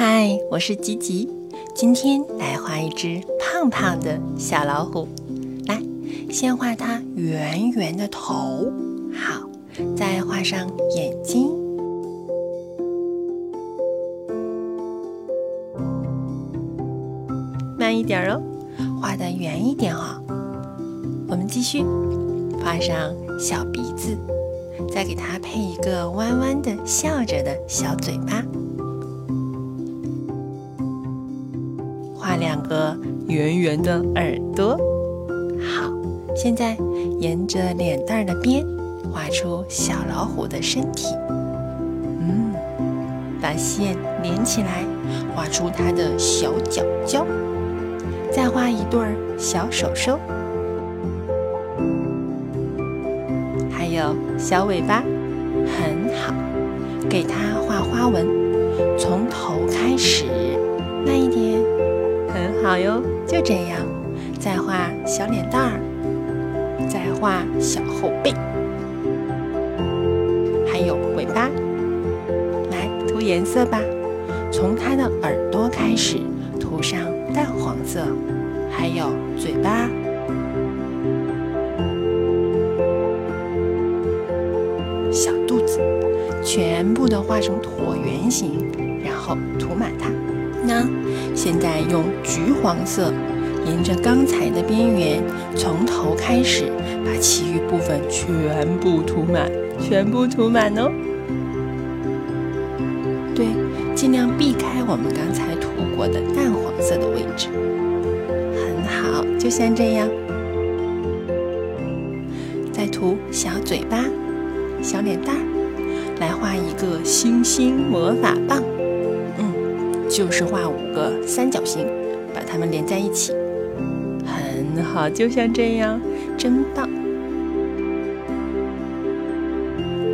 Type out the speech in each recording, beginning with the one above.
嗨，我是吉吉，今天来画一只胖胖的小老虎。来，先画它圆圆的头，好，再画上眼睛，慢一点哦，画的圆一点哦。我们继续画上小鼻子，再给它配一个弯弯的笑着的小嘴巴。画两个圆圆的耳朵，好。现在沿着脸蛋儿的边画出小老虎的身体，嗯，把线连起来，画出它的小脚脚，再画一对儿小手手，还有小尾巴，很好。给它画花纹，从头开始，好哟，就这样，再画小脸蛋儿，再画小后背，还有尾巴。来涂颜色吧，从它的耳朵开始涂上淡黄色，还有嘴巴、小肚子，全部都画成椭圆形，然后涂满它。呢现在用橘黄色，沿着刚才的边缘，从头开始，把其余部分全部涂满，全部涂满哦。对，尽量避开我们刚才涂过的淡黄色的位置。很好，就像这样。再涂小嘴巴、小脸蛋儿，来画一个星星魔法棒。就是画五个三角形，把它们连在一起，很好，就像这样，真棒！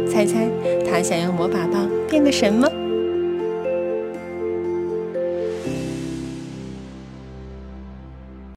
猜猜他想用魔法棒变个什么？